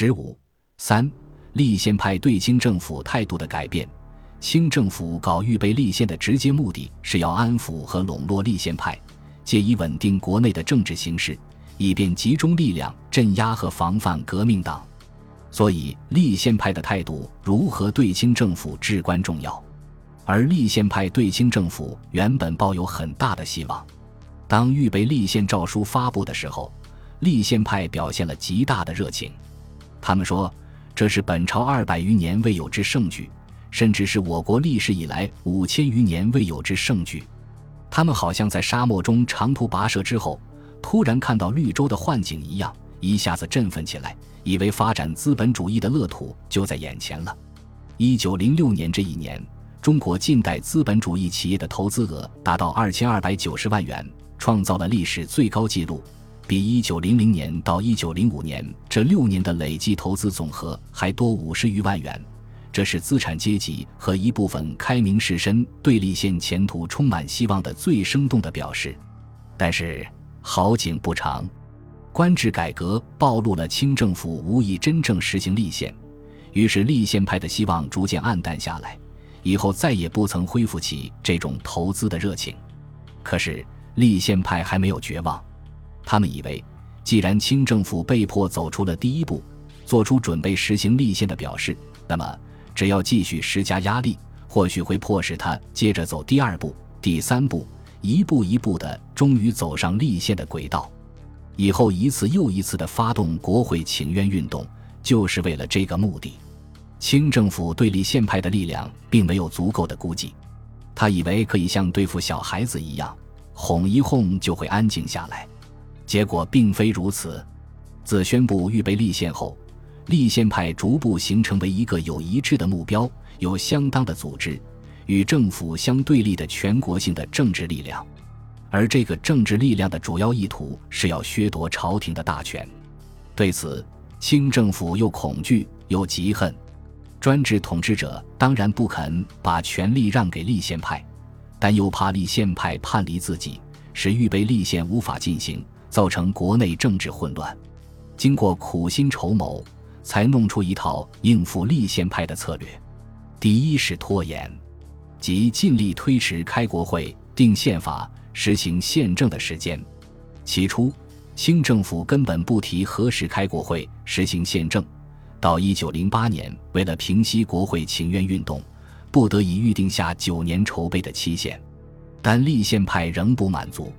十五三，立宪派对清政府态度的改变。清政府搞预备立宪的直接目的是要安抚和笼络立宪派，借以稳定国内的政治形势，以便集中力量镇压和防范革命党。所以，立宪派的态度如何对清政府至关重要。而立宪派对清政府原本抱有很大的希望。当预备立宪诏书发布的时候，立宪派表现了极大的热情。他们说，这是本朝二百余年未有之盛举，甚至是我国历史以来五千余年未有之盛举。他们好像在沙漠中长途跋涉之后，突然看到绿洲的幻景一样，一下子振奋起来，以为发展资本主义的乐土就在眼前了。一九零六年这一年。中国近代资本主义企业的投资额达到二千二百九十万元，创造了历史最高纪录，比一九零零年到一九零五年这六年的累计投资总和还多五十余万元。这是资产阶级和一部分开明士绅对立宪前途充满希望的最生动的表示。但是好景不长，官制改革暴露了清政府无意真正实行立宪，于是立宪派的希望逐渐黯淡下来。以后再也不曾恢复起这种投资的热情。可是立宪派还没有绝望，他们以为，既然清政府被迫走出了第一步，做出准备实行立宪的表示，那么只要继续施加压力，或许会迫使他接着走第二步、第三步，一步一步的，终于走上立宪的轨道。以后一次又一次的发动国会请愿运动，就是为了这个目的。清政府对立宪派的力量并没有足够的估计，他以为可以像对付小孩子一样，哄一哄就会安静下来。结果并非如此。自宣布预备立宪后，立宪派逐步形成为一个有一致的目标、有相当的组织、与政府相对立的全国性的政治力量。而这个政治力量的主要意图是要削夺朝廷的大权。对此，清政府又恐惧又嫉恨。专制统治者当然不肯把权力让给立宪派，但又怕立宪派叛离自己，使预备立宪无法进行，造成国内政治混乱。经过苦心筹谋，才弄出一套应付立宪派的策略。第一是拖延，即尽力推迟开国会、定宪法、实行宪政的时间。起初，清政府根本不提何时开国会、实行宪政。到一九零八年，为了平息国会请愿运动，不得已预定下九年筹备的期限，但立宪派仍不满足。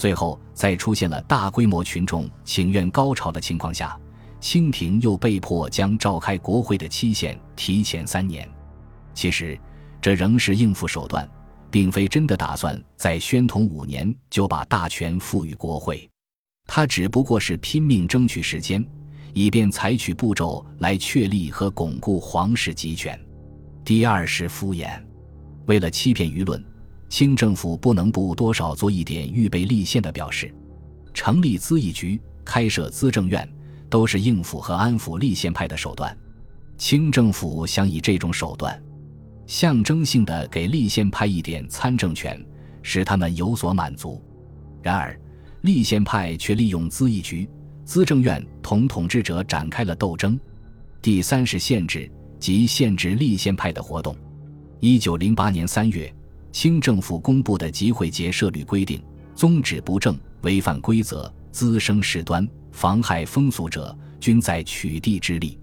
最后，在出现了大规模群众请愿高潮的情况下，清廷又被迫将召开国会的期限提前三年。其实，这仍是应付手段，并非真的打算在宣统五年就把大权赋予国会。他只不过是拼命争取时间。以便采取步骤来确立和巩固皇室集权。第二是敷衍，为了欺骗舆论，清政府不能不多少做一点预备立宪的表示。成立资议局、开设资政院，都是应付和安抚立宪派的手段。清政府想以这种手段，象征性的给立宪派一点参政权，使他们有所满足。然而，立宪派却利用资议局。资政院同统治者展开了斗争。第三是限制即限制立宪派的活动。一九零八年三月，清政府公布的集会结社律规定，宗旨不正、违反规则、滋生事端、妨害风俗者，均在取缔之例。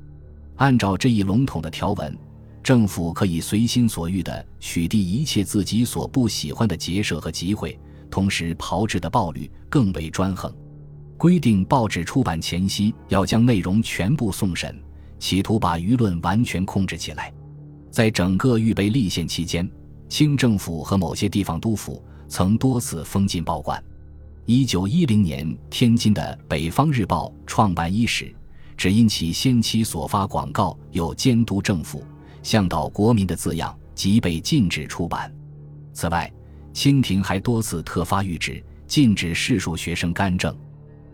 按照这一笼统的条文，政府可以随心所欲地取缔一切自己所不喜欢的结社和集会，同时炮制的暴律更为专横。规定报纸出版前夕要将内容全部送审，企图把舆论完全控制起来。在整个预备立宪期间，清政府和某些地方督府曾多次封禁报馆。一九一零年，天津的《北方日报》创办伊始，只因其先期所发广告有“监督政府、向导国民”的字样，即被禁止出版。此外，清廷还多次特发谕旨，禁止士庶学生干政。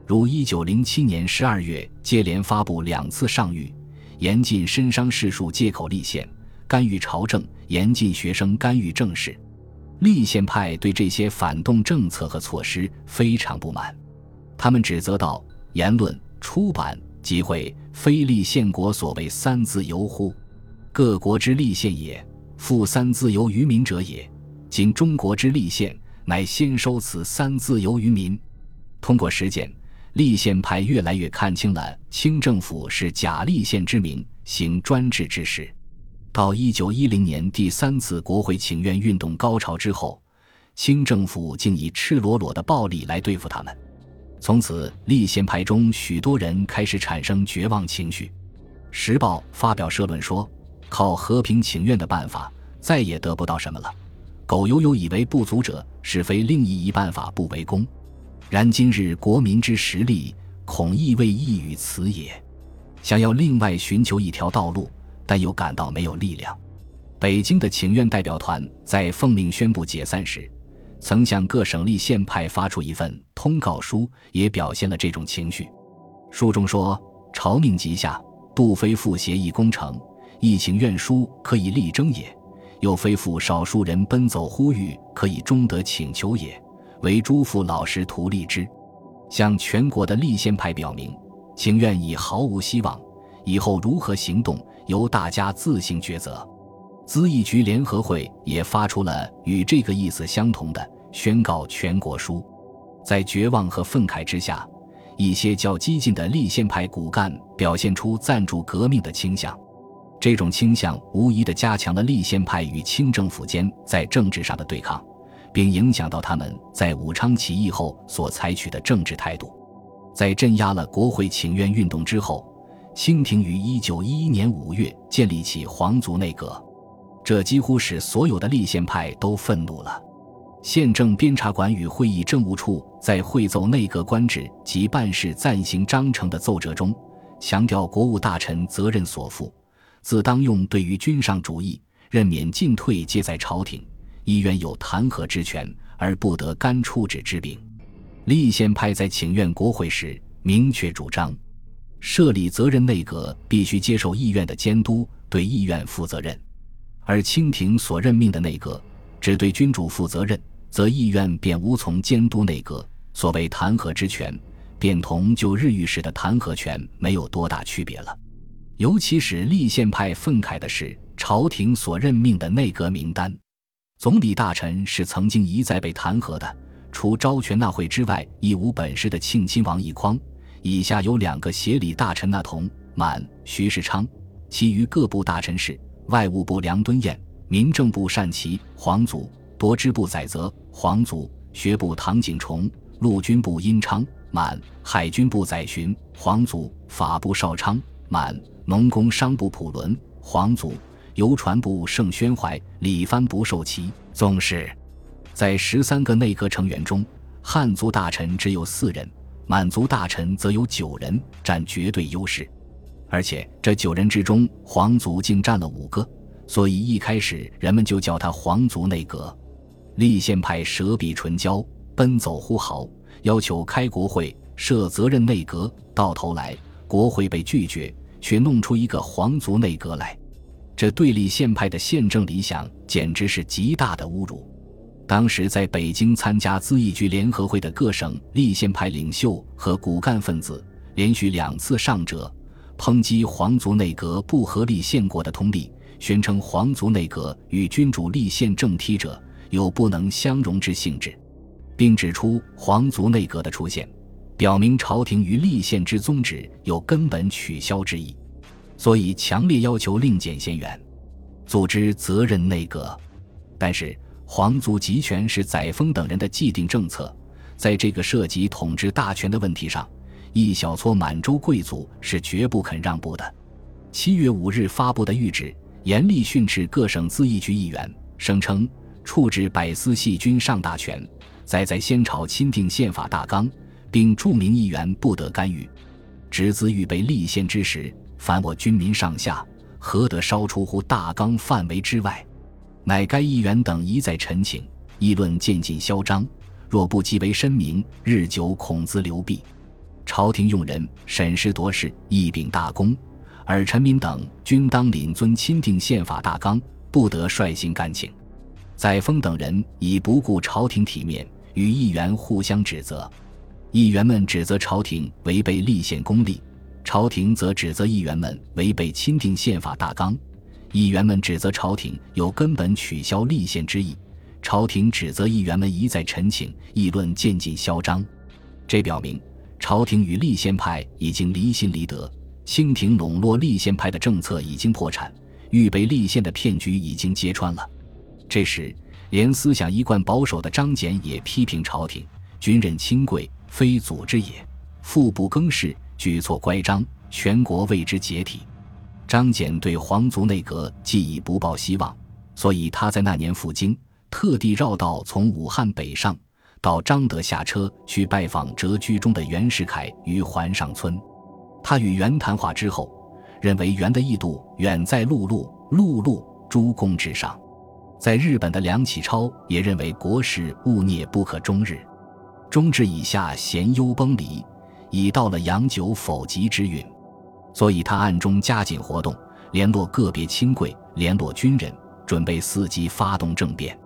如一九零七年十二月，接连发布两次上谕，严禁绅商士庶借口立宪，干预朝政；严禁学生干预政事。立宪派对这些反动政策和措施非常不满，他们指责道：言论、出版、即会非立宪国所谓三自由乎？各国之立宪也，复三自由于民者也。今中国之立宪，乃先收此三自由于民。通过实践，立宪派越来越看清了清政府是假立宪之名，行专制之实。到一九一零年第三次国会请愿运动高潮之后，清政府竟以赤裸裸的暴力来对付他们。从此，立宪派中许多人开始产生绝望情绪。《时报》发表社论说：“靠和平请愿的办法，再也得不到什么了。苟犹有以为不足者，是非另一一办法不为功。然今日国民之实力，恐亦未异于此也。想要另外寻求一条道路，但又感到没有力量。”北京的请愿代表团在奉命宣布解散时。曾向各省立宪派发出一份通告书，也表现了这种情绪。书中说：“朝命即下，杜非复协议攻城，议请愿书可以力争也；又非复少数人奔走呼吁，可以终得请求也。唯诸父老师图立之，向全国的立宪派表明，请愿已毫无希望，以后如何行动，由大家自行抉择。”咨议局联合会也发出了与这个意思相同的宣告全国书，在绝望和愤慨之下，一些较激进的立宪派骨干表现出赞助革命的倾向。这种倾向无疑地加强了立宪派与清政府间在政治上的对抗，并影响到他们在武昌起义后所采取的政治态度。在镇压了国会请愿运动之后，清廷于1911年5月建立起皇族内阁。这几乎使所有的立宪派都愤怒了。宪政监察馆与会议政务处在会奏内阁官制及办事暂行章程的奏折中，强调国务大臣责任所负，自当用对于君上主义任免进退皆在朝廷，议员有弹劾之权，而不得干处置之柄。立宪派在请愿国会时明确主张，设立责任内阁必须接受议院的监督，对议院负责任。而清廷所任命的内阁只对君主负责任，则议院便无从监督内阁。所谓弹劾之权，便同就日御史的弹劾权没有多大区别了。尤其使立宪派愤慨的是，朝廷所任命的内阁名单，总理大臣是曾经一再被弹劾的，除昭权纳贿之外，亦无本事的庆亲王奕匡，以下有两个协理大臣纳同、满、徐世昌，其余各部大臣是。外务部梁敦彦、民政部单琦、黄祖、夺支部载泽、黄祖、学部唐景崇、陆军部殷昌、满、海军部载洵、黄祖、法部邵昌、满、农工商部普伦、黄祖、邮传部盛宣怀、李藩部受齐。总是，在十三个内阁成员中，汉族大臣只有四人，满族大臣则有九人，占绝对优势。而且这九人之中，皇族竟占了五个，所以一开始人们就叫他皇族内阁。立宪派舌比唇焦，奔走呼号，要求开国会设责任内阁。到头来，国会被拒绝，却弄出一个皇族内阁来，这对立宪派的宪政理想简直是极大的侮辱。当时在北京参加咨议局联合会的各省立宪派领袖和骨干分子，连续两次上折。抨击皇族内阁不合立宪国的通例，宣称皇族内阁与君主立宪政体者有不能相容之性质，并指出皇族内阁的出现，表明朝廷与立宪之宗旨有根本取消之意，所以强烈要求另建宪元，组织责任内阁。但是皇族集权是载沣等人的既定政策，在这个涉及统治大权的问题上。一小撮满洲贵族是绝不肯让步的。七月五日发布的谕旨严厉训斥各省咨议局议员，声称处置百司系军上大权，再在先朝钦定宪法大纲，并注明议员不得干预。直资预备立宪之时，凡我军民上下，何得稍出乎大纲范围之外？乃该议员等一再陈请，议论渐进嚣张，若不即为申明，日久恐自流弊。朝廷用人审时度势，一秉大功，而臣民等均当领遵钦定宪法大纲，不得率性干请。载沣等人已不顾朝廷体面，与议员互相指责。议员们指责朝廷违背立宪公例，朝廷则指责议员们违背钦定宪法大纲，议员们指责朝廷有根本取消立宪之意，朝廷指责议员们一再陈请，议论渐进嚣张。这表明朝廷与立宪派已经离心离德，清廷笼络立宪派的政策已经破产，预备立宪的骗局已经揭穿了。这时，连思想一贯保守的张謇也批评朝廷：“军人清贵，非祖之也；父不更事。”举措乖张，全国为之解体。张謇对皇族内阁既已不抱希望，所以他在那年赴京，特地绕道从武汉北上，到张德下车去拜访谪居中的袁世凯于环上村。他与袁谈话之后，认为袁的意度远在陆路、陆路诸公之上。在日本的梁启超也认为国事勿孽不可终日，终至以下咸忧崩离。已到了洋酒否极之运，所以他暗中加紧活动，联络个别亲贵，联络军人，准备伺机发动政变。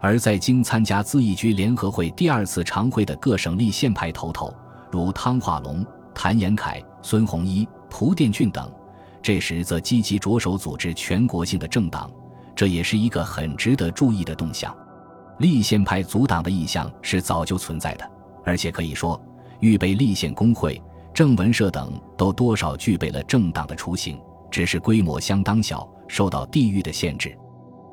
而在京参加咨议局联合会第二次常会的各省立宪派头头，如汤化龙、谭延闿、孙洪一、蒲殿俊等，这时则积极着手组织全国性的政党，这也是一个很值得注意的动向。立宪派组党的意向是早就存在的，而且可以说。预备立宪工会、政文社等都多少具备了政党的雏形，只是规模相当小，受到地域的限制。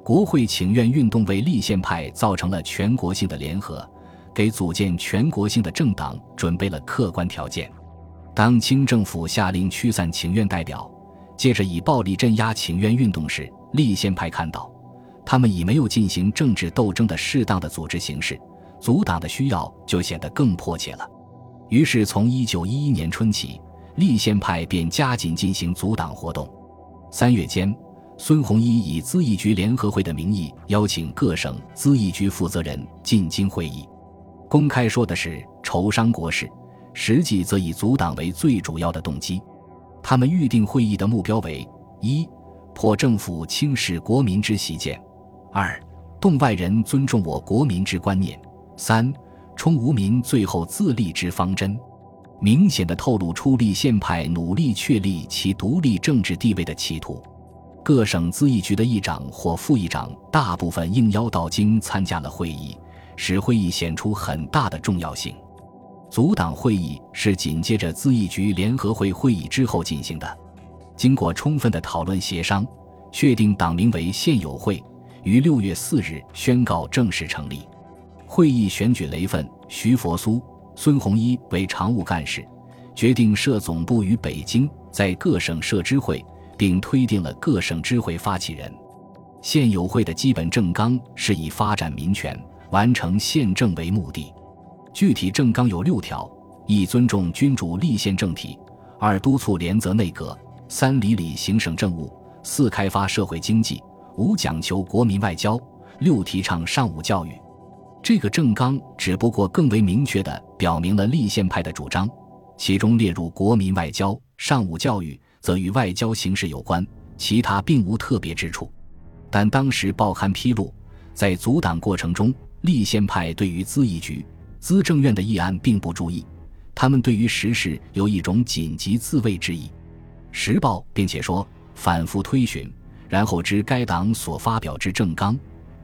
国会请愿运动为立宪派造成了全国性的联合，给组建全国性的政党准备了客观条件。当清政府下令驱散请愿代表，借着以暴力镇压请愿运动时，立宪派看到，他们已没有进行政治斗争的适当的组织形式，阻党的需要就显得更迫切了。于是，从一九一一年春起，立宪派便加紧进行阻挡活动。三月间，孙洪一以咨议局联合会的名义邀请各省咨议局负责人进京会议，公开说的是筹商国事，实际则以阻挡为最主要的动机。他们预定会议的目标为：一、破政府轻视国民之习见；二、动外人尊重我国民之观念；三。冲无民最后自立之方针，明显的透露出立宪派努力确立其独立政治地位的企图。各省咨议局的议长或副议长大部分应邀到京参加了会议，使会议显出很大的重要性。阻党会议是紧接着咨议局联合会会议之后进行的，经过充分的讨论协商，确定党名为宪友会，于六月四日宣告正式成立。会议选举雷奋、徐佛苏、孙洪一为常务干事，决定设总部于北京，在各省设支会，并推定了各省支会发起人。县友会的基本政纲是以发展民权、完成宪政为目的。具体政纲有六条：一、尊重君主立宪政体；二、督促廉则内阁；三、理理行省政务；四、开发社会经济；五、讲求国民外交；六、提倡尚武教育。这个政纲只不过更为明确地表明了立宪派的主张，其中列入国民外交、尚武教育，则与外交形式有关，其他并无特别之处。但当时报刊披露，在阻挡过程中，立宪派对于资议局、资政院的议案并不注意，他们对于时事有一种紧急自卫之意。时报并且说，反复推寻，然后知该党所发表之政纲，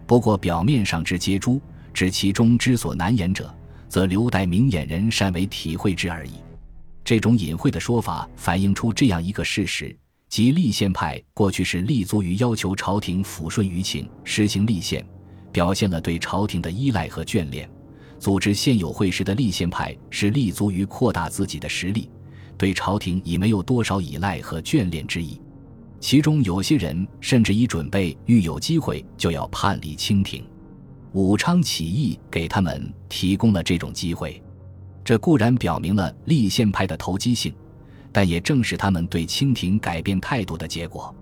不过表面上之接诸。指其中之所难言者，则留待明眼人善为体会之而已。这种隐晦的说法反映出这样一个事实：即立宪派过去是立足于要求朝廷抚顺舆情、实行立宪，表现了对朝廷的依赖和眷恋；组织现有会时的立宪派是立足于扩大自己的实力，对朝廷已没有多少依赖和眷恋之意。其中有些人甚至已准备，遇有机会就要叛离清廷。武昌起义给他们提供了这种机会，这固然表明了立宪派的投机性，但也正是他们对清廷改变态度的结果。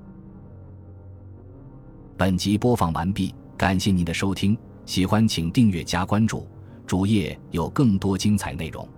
本集播放完毕，感谢您的收听，喜欢请订阅加关注，主页有更多精彩内容。